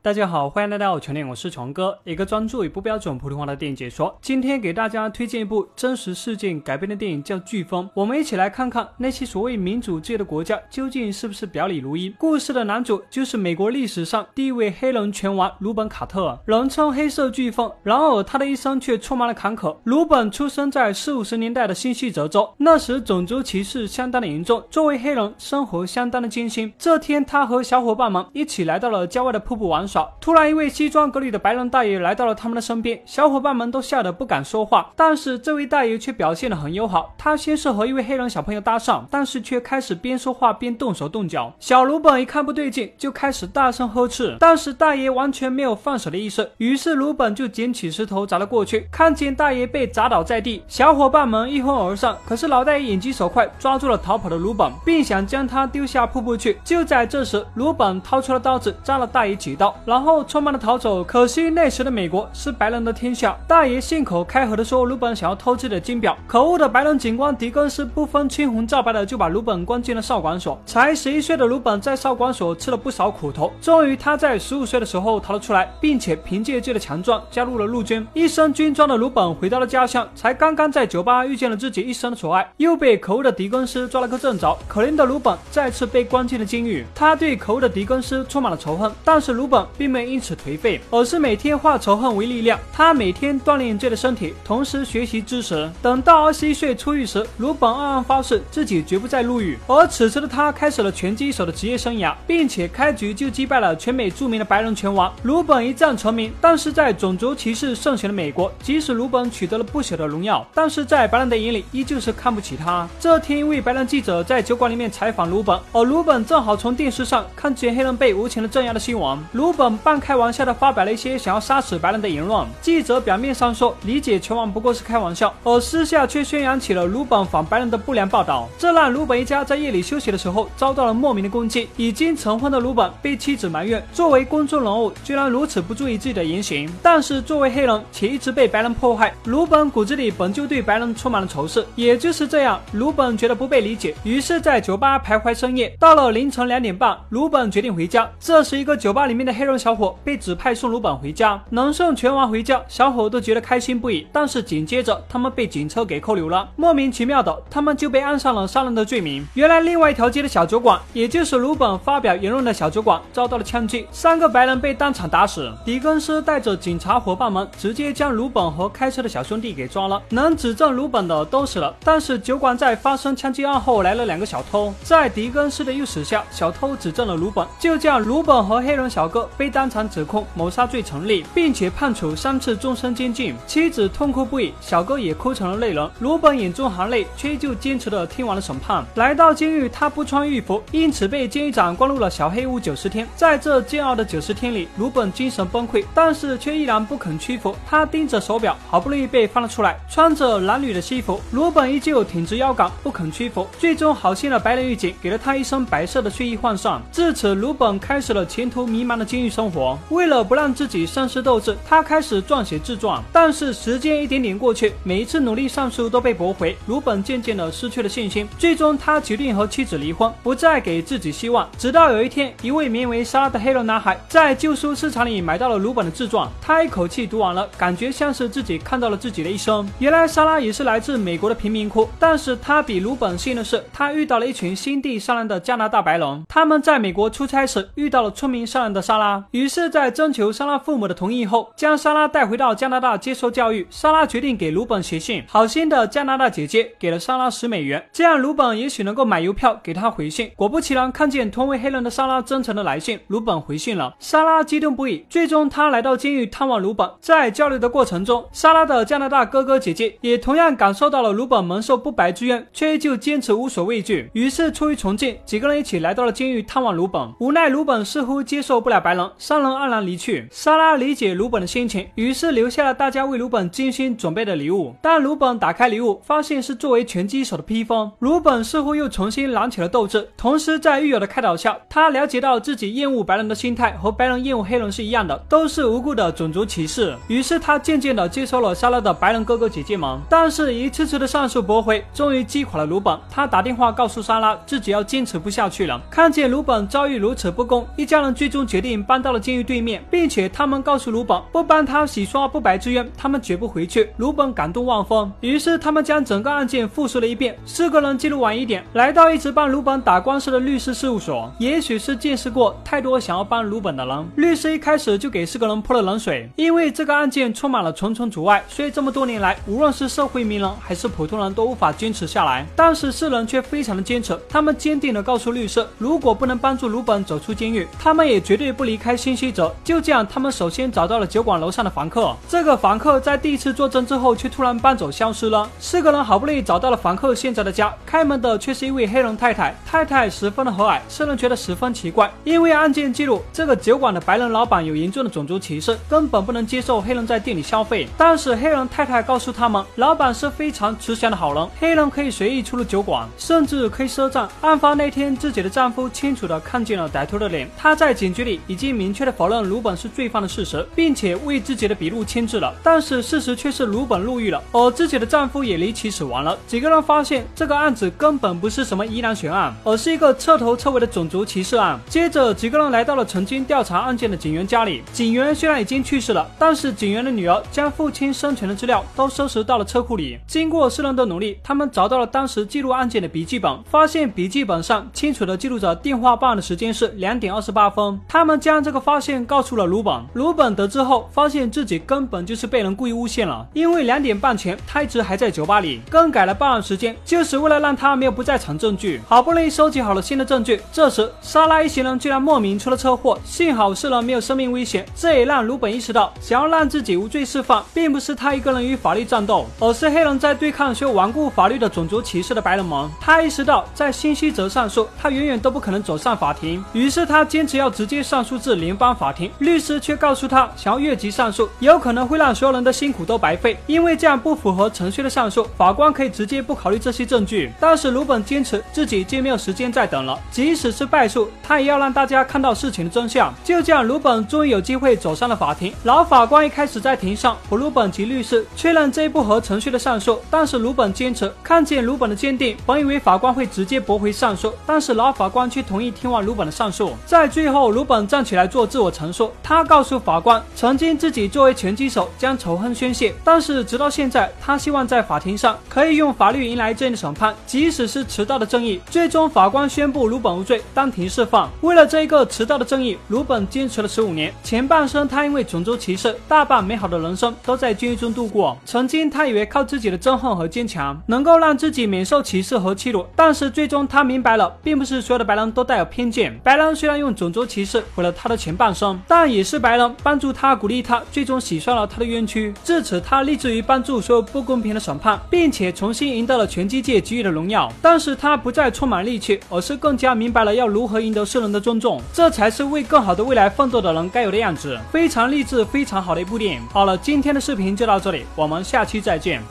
大家好，欢迎来到全脸，我是床哥，一个专注于不标准普通话的电影解说。今天给大家推荐一部真实事件改编的电影，叫《飓风》。我们一起来看看那些所谓民主制的国家究竟是不是表里如一。故事的男主就是美国历史上第一位黑人拳王鲁本·卡特，人称“黑色飓风”。然而他的一生却充满了坎坷。鲁本出生在四五十年代的新西泽州，那时种族歧视相当的严重，作为黑人，生活相当的艰辛。这天，他和小伙伴们一起来到了郊外的瀑布玩耍。突然，一位西装革履的白人大爷来到了他们的身边，小伙伴们都吓得不敢说话。但是这位大爷却表现得很友好。他先是和一位黑人小朋友搭讪，但是却开始边说话边动手动脚。小鲁本一看不对劲，就开始大声呵斥，但是大爷完全没有放手的意思。于是鲁本就捡起石头砸了过去。看见大爷被砸倒在地，小伙伴们一哄而上。可是老大爷眼疾手快，抓住了逃跑的鲁本，并想将他丢下瀑布去。就在这时，鲁本掏出了刀子，扎了大爷几刀，然后。匆忙的逃走，可惜那时的美国是白人的天下。大爷信口开河的说，鲁本想要偷自己的金表。可恶的白人警官狄更斯不分青红皂白的就把鲁本关进了少管所。才十一岁的鲁本在少管所吃了不少苦头，终于他在十五岁的时候逃了出来，并且凭借自己的强壮加入了陆军。一身军装的鲁本回到了家乡，才刚刚在酒吧遇见了自己一生的所爱，又被可恶的狄更斯抓了个正着。可怜的鲁本再次被关进了监狱。他对可恶的狄更斯充满了仇恨，但是鲁本并没。因此颓废，而是每天化仇恨为力量。他每天锻炼自己的身体，同时学习知识。等到二十一岁出狱时，鲁本暗暗发誓自己绝不再入狱。而此时的他开始了拳击手的职业生涯，并且开局就击败了全美著名的白人拳王。鲁本一战成名，但是在种族歧视盛行的美国，即使鲁本取得了不小的荣耀，但是在白人的眼里依旧是看不起他。这天，一位白人记者在酒馆里面采访鲁本，而鲁本正好从电视上看见黑人被无情的镇压的新闻。鲁本半。开玩笑的发表了一些想要杀死白人的言论。记者表面上说理解拳王不过是开玩笑，而私下却宣扬起了鲁本反白人的不良报道。这让鲁本一家在夜里休息的时候遭到了莫名的攻击。已经成婚的鲁本被妻子埋怨，作为公众人物居然如此不注意自己的言行。但是作为黑人且一直被白人迫害，鲁本骨子里本就对白人充满了仇视。也就是这样，鲁本觉得不被理解，于是在酒吧徘徊深夜。到了凌晨两点半，鲁本决定回家。这时，一个酒吧里面的黑人小伙。被指派送鲁本回家，能送拳王回家，小伙都觉得开心不已。但是紧接着，他们被警车给扣留了。莫名其妙的，他们就被安上了杀人的罪名。原来，另外一条街的小酒馆，也就是鲁本发表言论的小酒馆，遭到了枪击，三个白人被当场打死。狄更斯带着警察伙伴们，直接将鲁本和开车的小兄弟给抓了。能指证鲁本的都死了。但是酒馆在发生枪击案后，来了两个小偷，在狄更斯的诱使下，小偷指证了鲁本。就这样，鲁本和黑人小哥被当场。指控谋杀罪成立，并且判处三次终身监禁。妻子痛哭不已，小哥也哭成了泪人。鲁本眼中含泪，却依旧坚持的听完了审判。来到监狱，他不穿狱服，因此被监狱长关入了小黑屋九十天。在这煎熬的九十天里，鲁本精神崩溃，但是却依然不肯屈服。他盯着手表，好不容易被放了出来，穿着褴褛的西服，鲁本依旧挺直腰杆，不肯屈服。最终，好心的白人狱警给了他一身白色的睡衣换上。自此，鲁本开始了前途迷茫的监狱生活。为了不让自己丧失斗志，他开始撰写自传。但是时间一点点过去，每一次努力上诉都被驳回，鲁本渐渐的失去了信心。最终，他决定和妻子离婚，不再给自己希望。直到有一天，一位名为莎拉的黑人男孩在旧书市场里买到了鲁本的自传，他一口气读完了，感觉像是自己看到了自己的一生。原来莎拉也是来自美国的贫民窟，但是他比鲁本幸运的是，他遇到了一群心地善良的加拿大白人。他们在美国出差时遇到了聪明善良的莎拉，于是，在征求莎拉父母的同意后，将莎拉带回到加拿大接受教育。莎拉决定给鲁本写信。好心的加拿大姐姐给了莎拉十美元，这样鲁本也许能够买邮票给她回信。果不其然，看见同为黑人的莎拉真诚的来信，鲁本回信了。莎拉激动不已。最终，他来到监狱探望鲁本。在交流的过程中，莎拉的加拿大哥哥姐姐也同样感受到了鲁本蒙受不白之冤，却依旧坚持无所畏惧。于是，出于崇敬，几个人一起来到了监狱探望鲁本。无奈鲁本似乎接受不了白人，三人黯然离去。莎拉理解鲁本的心情，于是留下了大家为鲁本精心准备的礼物。当鲁本打开礼物，发现是作为拳击手的披风。鲁本似乎又重新燃起了斗志。同时，在狱友的开导下，他了解到自己厌恶白人的心态和白人厌恶黑人是一样的，都是无辜的种族歧视。于是，他渐渐的接受了莎拉的白人哥哥姐姐们。但是，一次次的上诉驳回，终于击垮了鲁本。他打电话告诉莎拉，自己要坚持不下去了。看见鲁本遭遇如此不公，一家人最终决定。搬到了监狱对面，并且他们告诉鲁本，不帮他洗刷不白之冤，他们绝不回去。鲁本感动万分，于是他们将整个案件复述了一遍。四个人记录完一点，来到一直帮鲁本打官司的律师事务所。也许是见识过太多想要帮鲁本的人，律师一开始就给四个人泼了冷水。因为这个案件充满了重重阻碍，所以这么多年来，无论是社会名人还是普通人都无法坚持下来。但是四人却非常的坚持，他们坚定的告诉律师，如果不能帮助鲁本走出监狱，他们也绝对不离开新西泽。就这样，他们首先找到了酒馆楼上的房客。这个房客在第一次作证之后，却突然搬走消失了。四个人好不容易找到了房客现在的家，开门的却是一位黑人太太。太太十分的和蔼，四人觉得十分奇怪，因为案件记录这个酒馆的白人老板有严重的种族歧视，根本不能接受黑人在店里消费。但是黑人太太告诉他们，老板是非常慈祥的好人，黑人可以随意出入酒馆，甚至可以赊账。案发那天，自己的丈夫清楚的看见了歹徒的脸，他在警局里已经并明确的否认鲁本是罪犯的事实，并且为自己的笔录签字了。但是事实却是鲁本入狱了，而自己的丈夫也离奇死亡了。几个人发现这个案子根本不是什么疑难悬案，而是一个彻头彻尾的种族歧视案。接着，几个人来到了曾经调查案件的警员家里。警员虽然已经去世了，但是警员的女儿将父亲生前的资料都收拾到了车库里。经过四人的努力，他们找到了当时记录案件的笔记本，发现笔记本上清楚的记录着电话报案的时间是两点二十八分。他们将这个发现告诉了鲁本。鲁本得知后，发现自己根本就是被人故意诬陷了，因为两点半前他一直还在酒吧里，更改了报案时间，就是为了让他没有不在场证据。好不容易收集好了新的证据，这时莎拉一行人居然莫名出了车祸，幸好四人没有生命危险。这也让鲁本意识到，想要让自己无罪释放，并不是他一个人与法律战斗，而是黑人在对抗所有顽固法律的种族歧视的白人们。他意识到，在新西泽上诉，他远远都不可能走上法庭，于是他坚持要直接上诉至联邦法庭。律师却告诉他，想要越级上诉，有可能会让所有人的辛苦都白费，因为这样不符合程序的上诉，法官可以直接不考虑这些证据。但是鲁本坚持自己已经没有时间再等了，即使是败诉，他也要让大家看到事情的真相。就这样，鲁本终于有机会走上了法庭。老法官一开始在庭上和鲁本及律师确认这一不合程序的上诉，但是鲁本坚持。看见鲁本的坚定，本以为法官会直接驳回上诉，但是老法官却同意听完鲁本的上诉。在最后，鲁本站起来来做自我陈述，他告诉法官，曾经自己作为拳击手将仇恨宣泄，但是直到现在，他希望在法庭上可以用法律迎来正义的审判，即使是迟到的正义。最终，法官宣布鲁本无罪，当庭释放。为了这一个迟到的正义，鲁本坚持了十五年。前半生，他因为种族歧视，大半美好的人生都在监狱中度过。曾经，他以为靠自己的憎恨和坚强，能够让自己免受歧视和欺辱，但是最终他明白了，并不是所有的白人都带有偏见。白人虽然用种族歧视毁了他的前半生，但也是白人帮助他、鼓励他，最终洗刷了他的冤屈。至此，他立志于帮助所有不公平的审判，并且重新赢得了拳击界给予的荣耀。但是他不再充满戾气，而是更加明白了要如何赢得世人的尊重，这才是为更好的未来奋斗的人该有的样子。非常励志、非常好的一部电影。好了，今天的视频就到这里，我们下期再见。